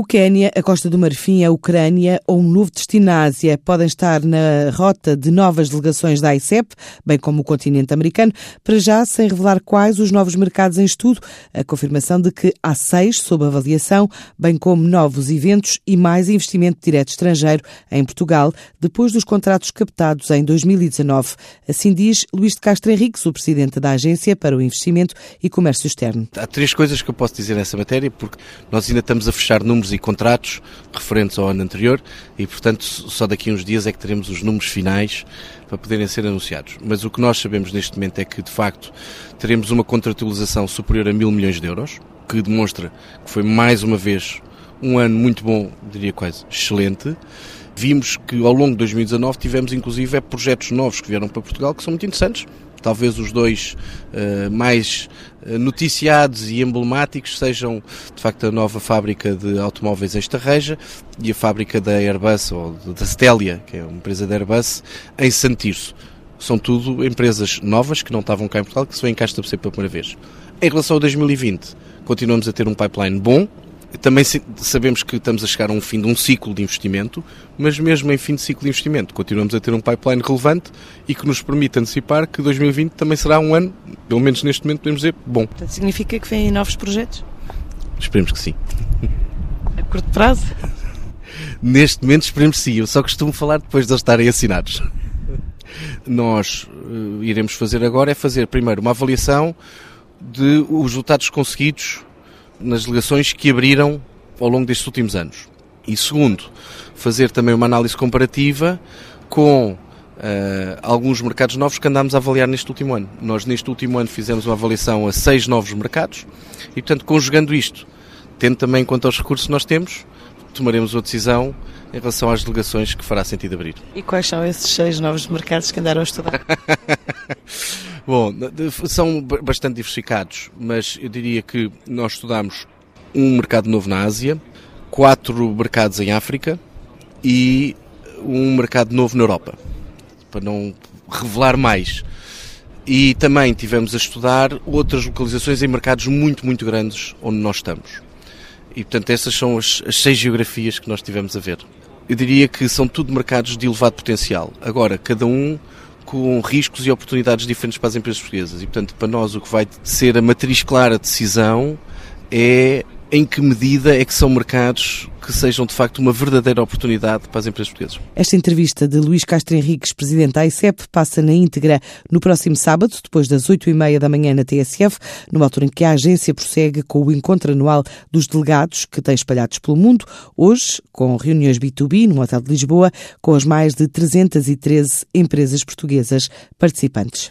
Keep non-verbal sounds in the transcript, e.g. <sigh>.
O Quénia, a Costa do Marfim, a Ucrânia ou um novo destino na Ásia podem estar na rota de novas delegações da ICEP, bem como o continente americano, para já sem revelar quais os novos mercados em estudo, a confirmação de que há seis sob avaliação, bem como novos eventos e mais investimento direto estrangeiro em Portugal, depois dos contratos captados em 2019. Assim diz Luís de Castro Henriques, o presidente da Agência para o Investimento e Comércio Externo. Há três coisas que eu posso dizer nessa matéria, porque nós ainda estamos a fechar números e contratos referentes ao ano anterior e, portanto, só daqui a uns dias é que teremos os números finais para poderem ser anunciados. Mas o que nós sabemos neste momento é que, de facto, teremos uma contratualização superior a mil milhões de euros, que demonstra que foi mais uma vez um ano muito bom, diria quase excelente. Vimos que ao longo de 2019 tivemos inclusive projetos novos que vieram para Portugal que são muito interessantes talvez os dois uh, mais eh, noticiados e emblemáticos sejam de facto a nova fábrica de automóveis em Estarreja e a fábrica da Airbus ou da Stelia, que é uma empresa da Airbus, em Santirso. São tudo empresas novas que não estavam cá em Portugal, que se vêm cá estabelecer pela primeira vez. Em relação ao 2020, continuamos a ter um pipeline bom, também sabemos que estamos a chegar a um fim de um ciclo de investimento, mas mesmo em fim de ciclo de investimento, continuamos a ter um pipeline relevante e que nos permite antecipar que 2020 também será um ano, pelo menos neste momento podemos dizer, bom. Portanto, significa que vêm novos projetos? Esperemos que sim. A curto prazo? Neste momento esperemos que sim, eu só costumo falar depois de eles estarem assinados. Nós uh, iremos fazer agora é fazer primeiro uma avaliação de os resultados conseguidos nas delegações que abriram ao longo destes últimos anos. E segundo, fazer também uma análise comparativa com uh, alguns mercados novos que andámos a avaliar neste último ano. Nós, neste último ano, fizemos uma avaliação a seis novos mercados e, portanto, conjugando isto, tendo também em conta os recursos que nós temos, tomaremos uma decisão em relação às delegações que fará sentido abrir. E quais são esses seis novos mercados que andaram a estudar? <laughs> Bom, são bastante diversificados, mas eu diria que nós estudamos um mercado novo na Ásia, quatro mercados em África e um mercado novo na Europa, para não revelar mais. E também tivemos a estudar outras localizações em mercados muito, muito grandes onde nós estamos. E portanto, essas são as, as seis geografias que nós tivemos a ver. Eu diria que são tudo mercados de elevado potencial. Agora, cada um com riscos e oportunidades diferentes para as empresas portuguesas. E, portanto, para nós o que vai ser a matriz clara de decisão é em que medida é que são mercados que sejam de facto uma verdadeira oportunidade para as empresas portuguesas. Esta entrevista de Luís Castro Henriques, presidente da ICEP, passa na íntegra no próximo sábado, depois das oito e meia da manhã na TSF, numa altura em que a agência prossegue com o encontro anual dos delegados que tem espalhados pelo mundo, hoje com reuniões B2B no Hotel de Lisboa, com as mais de 313 empresas portuguesas participantes.